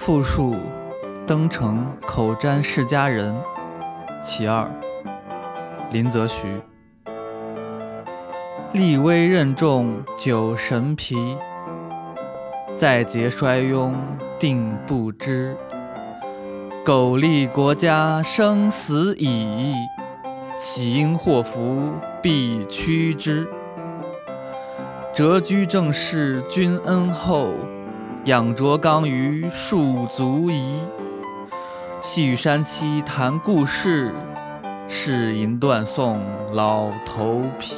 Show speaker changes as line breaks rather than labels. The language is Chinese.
复述登城口占世家人，其二。林则徐。立威任重久神疲，再节衰庸定不知。苟利国家生死以，岂因祸福避趋之？谪居正室君恩厚，仰酌缸盂庶足宜。细雨山栖谈故事，试吟断送老头皮。